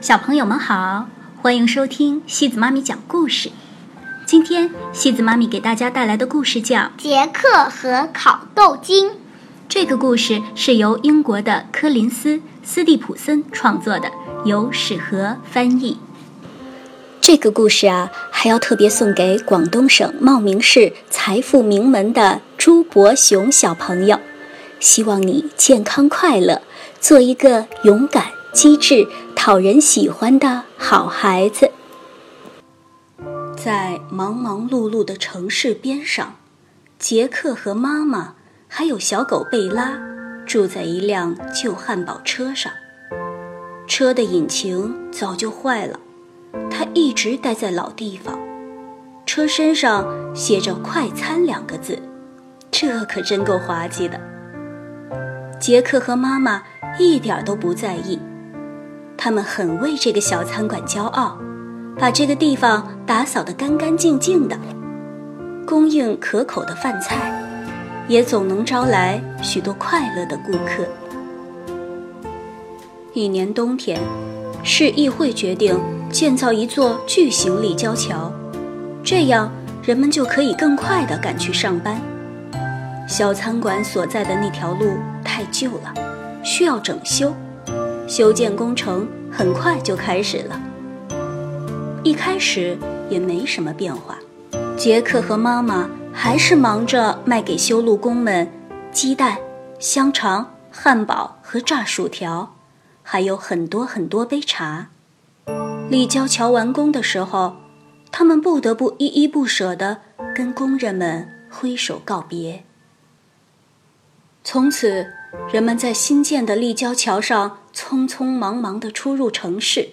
小朋友们好，欢迎收听西子妈咪讲故事。今天西子妈咪给大家带来的故事叫《杰克和烤豆精》。这个故事是由英国的科林斯·斯蒂普森创作的，由史和翻译。这个故事啊，还要特别送给广东省茂名市财富名门的朱伯雄小朋友，希望你健康快乐，做一个勇敢、机智、讨人喜欢的好孩子。在忙忙碌碌的城市边上，杰克和妈妈还有小狗贝拉住在一辆旧汉堡车上，车的引擎早就坏了。他一直待在老地方，车身上写着“快餐”两个字，这可真够滑稽的。杰克和妈妈一点都不在意，他们很为这个小餐馆骄傲，把这个地方打扫得干干净净的，供应可口的饭菜，也总能招来许多快乐的顾客。一年冬天，市议会决定。建造一座巨型立交桥，这样人们就可以更快地赶去上班。小餐馆所在的那条路太旧了，需要整修。修建工程很快就开始了。一开始也没什么变化，杰克和妈妈还是忙着卖给修路工们鸡蛋、香肠、汉堡和炸薯条，还有很多很多杯茶。立交桥完工的时候，他们不得不依依不舍地跟工人们挥手告别。从此，人们在新建的立交桥上匆匆忙忙地出入城市，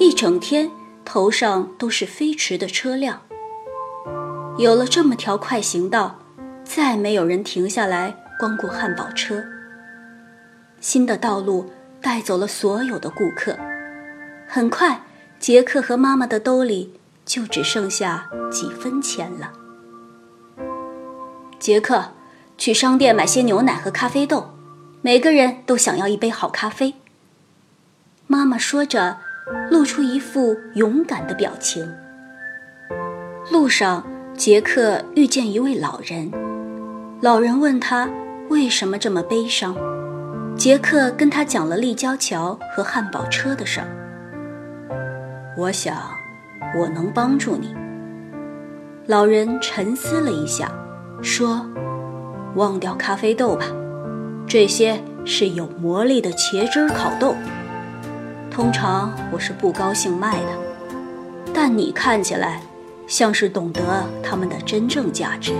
一整天头上都是飞驰的车辆。有了这么条快行道，再没有人停下来光顾汉堡车。新的道路带走了所有的顾客。很快，杰克和妈妈的兜里就只剩下几分钱了。杰克，去商店买些牛奶和咖啡豆，每个人都想要一杯好咖啡。妈妈说着，露出一副勇敢的表情。路上，杰克遇见一位老人，老人问他为什么这么悲伤。杰克跟他讲了立交桥和汉堡车的事儿。我想，我能帮助你。老人沉思了一下，说：“忘掉咖啡豆吧，这些是有魔力的茄汁烤豆。通常我是不高兴卖的，但你看起来像是懂得它们的真正价值。”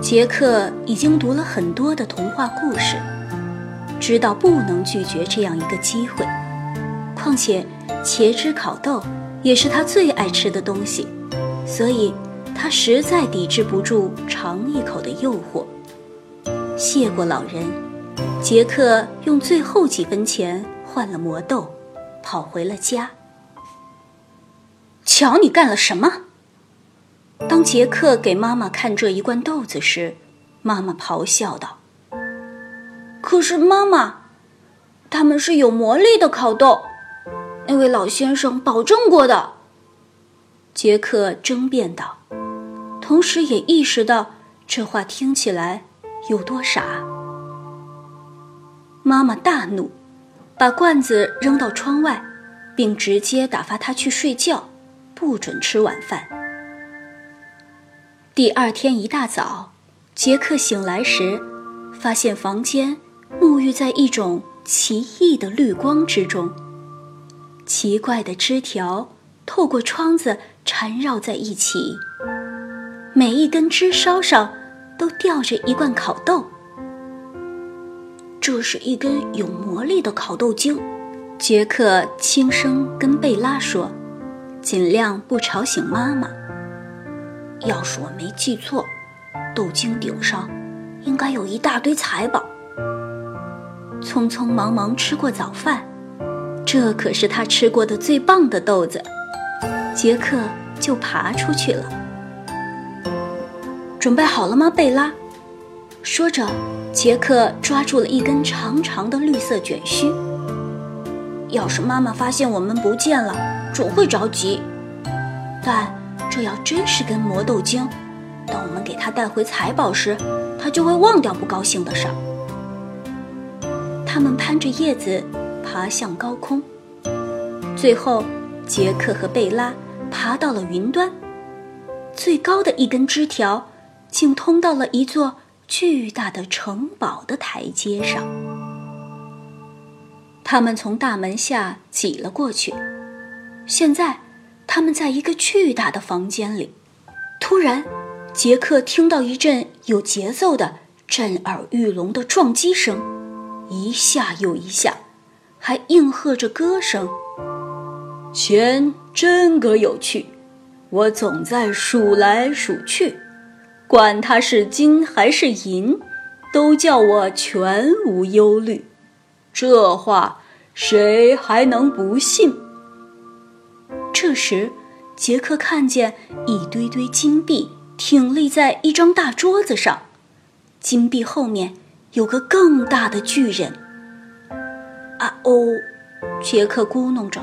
杰克已经读了很多的童话故事，知道不能拒绝这样一个机会。况且，茄汁烤豆也是他最爱吃的东西，所以他实在抵制不住尝一口的诱惑。谢过老人，杰克用最后几分钱换了魔豆，跑回了家。瞧，你干了什么？当杰克给妈妈看这一罐豆子时，妈妈咆哮道：“可是，妈妈，他们是有魔力的烤豆。”那位老先生保证过的，杰克争辩道，同时也意识到这话听起来有多傻。妈妈大怒，把罐子扔到窗外，并直接打发他去睡觉，不准吃晚饭。第二天一大早，杰克醒来时，发现房间沐浴在一种奇异的绿光之中。奇怪的枝条透过窗子缠绕在一起，每一根枝梢上都吊着一罐烤豆。这是一根有魔力的烤豆精，杰克轻声跟贝拉说，尽量不吵醒妈妈。要是我没记错，豆精顶上应该有一大堆财宝。匆匆忙忙吃过早饭。这可是他吃过的最棒的豆子，杰克就爬出去了。准备好了吗，贝拉？说着，杰克抓住了一根长长的绿色卷须。要是妈妈发现我们不见了，准会着急。但这要真是根魔豆精，等我们给他带回财宝时，他就会忘掉不高兴的事儿。他们攀着叶子爬向高空，最后杰克和贝拉爬到了云端，最高的一根枝条竟通到了一座巨大的城堡的台阶上。他们从大门下挤了过去，现在他们在一个巨大的房间里。突然，杰克听到一阵有节奏的、震耳欲聋的撞击声。一下又一下，还应和着歌声。钱真个有趣，我总在数来数去，管它是金还是银，都叫我全无忧虑。这话谁还能不信？这时，杰克看见一堆堆金币挺立在一张大桌子上，金币后面。有个更大的巨人。啊哦，杰克咕哝着，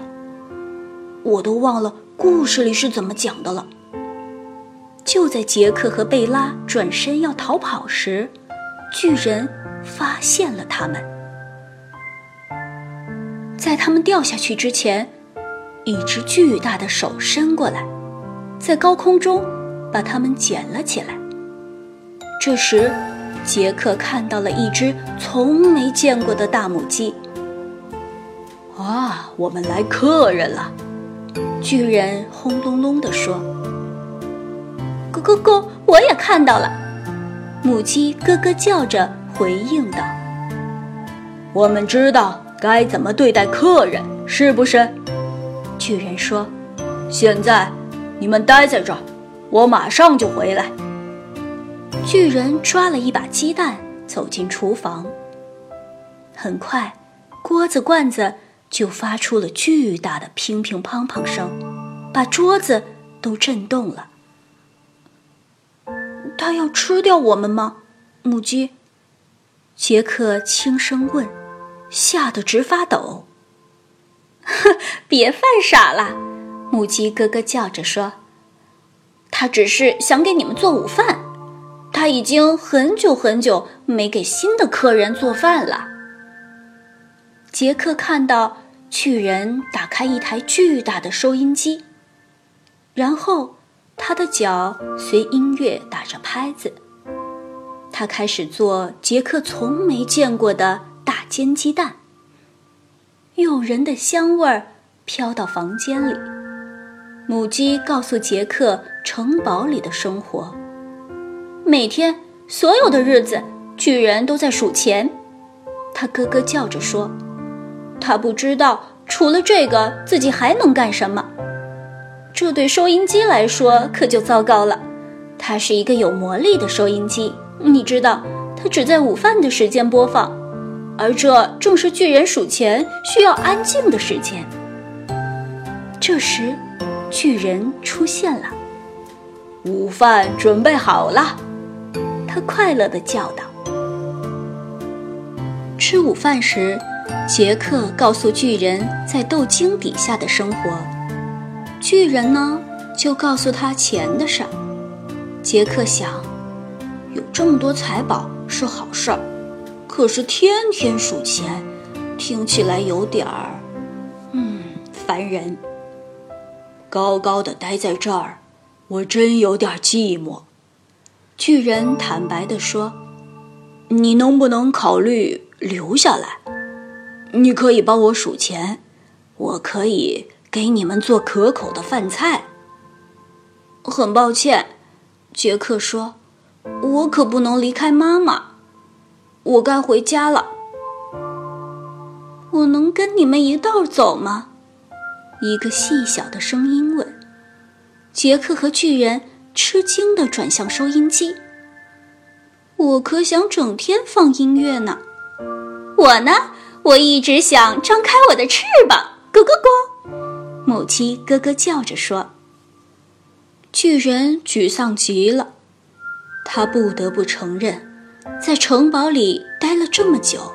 我都忘了故事里是怎么讲的了。就在杰克和贝拉转身要逃跑时，巨人发现了他们。在他们掉下去之前，一只巨大的手伸过来，在高空中把他们捡了起来。这时。杰克看到了一只从没见过的大母鸡。啊，我们来客人了！巨人轰隆隆地说：“咕咕，我也看到了。”母鸡咯咯叫着回应道：“我们知道该怎么对待客人，是不是？”巨人说：“现在你们待在这儿，我马上就回来。”巨人抓了一把鸡蛋，走进厨房。很快，锅子罐子就发出了巨大的乒乒乓乓声，把桌子都震动了。他要吃掉我们吗？母鸡。杰克轻声问，吓得直发抖。哼，别犯傻了，母鸡咯咯叫着说：“他只是想给你们做午饭。”他已经很久很久没给新的客人做饭了。杰克看到巨人打开一台巨大的收音机，然后他的脚随音乐打着拍子。他开始做杰克从没见过的大煎鸡蛋。诱人的香味儿飘到房间里。母鸡告诉杰克城堡里的生活。每天，所有的日子，巨人都在数钱。他咯咯叫着说：“他不知道除了这个，自己还能干什么。”这对收音机来说可就糟糕了。它是一个有魔力的收音机，你知道，它只在午饭的时间播放，而这正是巨人数钱需要安静的时间。这时，巨人出现了，午饭准备好了。他快乐地叫道：“吃午饭时，杰克告诉巨人在豆茎底下的生活，巨人呢就告诉他钱的事儿。杰克想，有这么多财宝是好事儿，可是天天数钱，听起来有点儿，嗯，烦人。高高的待在这儿，我真有点寂寞。”巨人坦白地说：“你能不能考虑留下来？你可以帮我数钱，我可以给你们做可口的饭菜。”很抱歉，杰克说：“我可不能离开妈妈，我该回家了。”我能跟你们一道走吗？一个细小的声音问。杰克和巨人。吃惊地转向收音机。我可想整天放音乐呢。我呢，我一直想张开我的翅膀，咕咕咕。母鸡咯咯叫着说。巨人沮丧极了，他不得不承认，在城堡里待了这么久，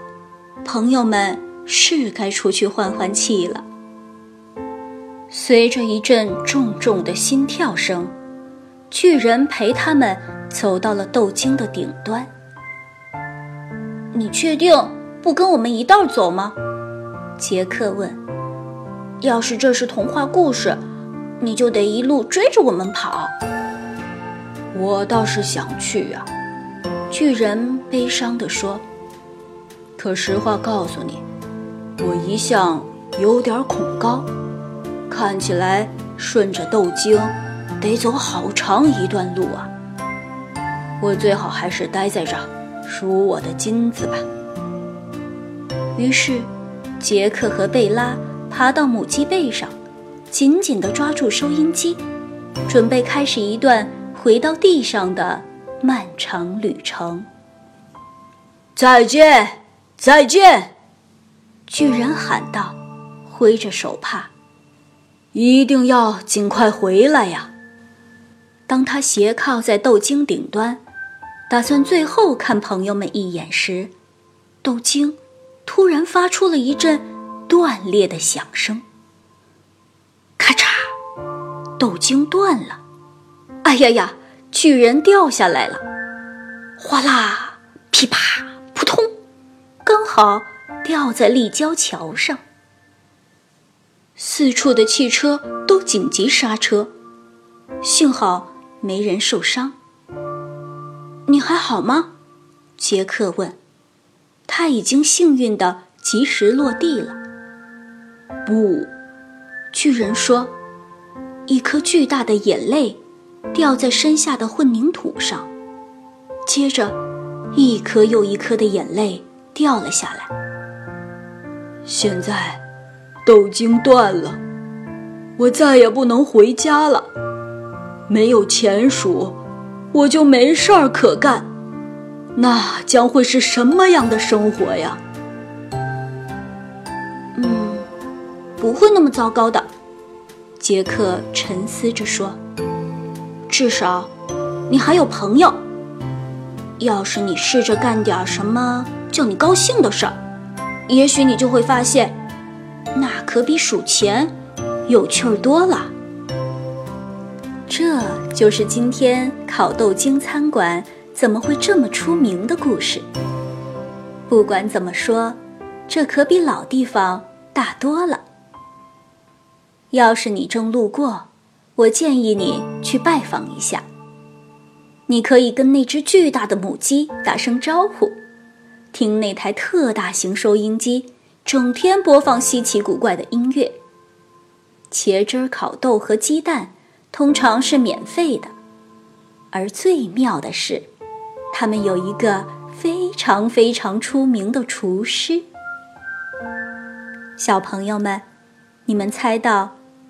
朋友们是该出去换换气了。随着一阵重重的心跳声，巨人陪他们走到了豆茎的顶端。你确定不跟我们一道走吗？杰克问。要是这是童话故事，你就得一路追着我们跑。我倒是想去呀，巨人悲伤地说。可实话告诉你，我一向有点恐高，看起来顺着豆茎得走好长一段路啊。我最好还是待在这儿，数我的金子吧。于是，杰克和贝拉爬到母鸡背上，紧紧地抓住收音机，准备开始一段回到地上的漫长旅程。再见。再见，巨人喊道，挥着手帕：“一定要尽快回来呀！”当他斜靠在豆茎顶端，打算最后看朋友们一眼时，豆茎突然发出了一阵断裂的响声。咔嚓，豆茎断了！哎呀呀，巨人掉下来了！哗啦，噼啪。扑通刚好掉在立交桥上，四处的汽车都紧急刹车，幸好没人受伤。你还好吗？杰克问。他已经幸运的及时落地了。不，巨人说，一颗巨大的眼泪掉在身下的混凝土上，接着一颗又一颗的眼泪。掉了下来。现在，豆茎断了，我再也不能回家了。没有钱数，我就没事儿可干。那将会是什么样的生活呀？不会那么糟糕的。杰克沉思着说：“至少，你还有朋友。要是你试着干点什么……”叫你高兴的事儿，也许你就会发现，那可比数钱有趣儿多了。这就是今天烤豆精餐馆怎么会这么出名的故事。不管怎么说，这可比老地方大多了。要是你正路过，我建议你去拜访一下。你可以跟那只巨大的母鸡打声招呼。听那台特大型收音机，整天播放稀奇古怪的音乐。茄汁烤豆和鸡蛋通常是免费的，而最妙的是，他们有一个非常非常出名的厨师。小朋友们，你们猜到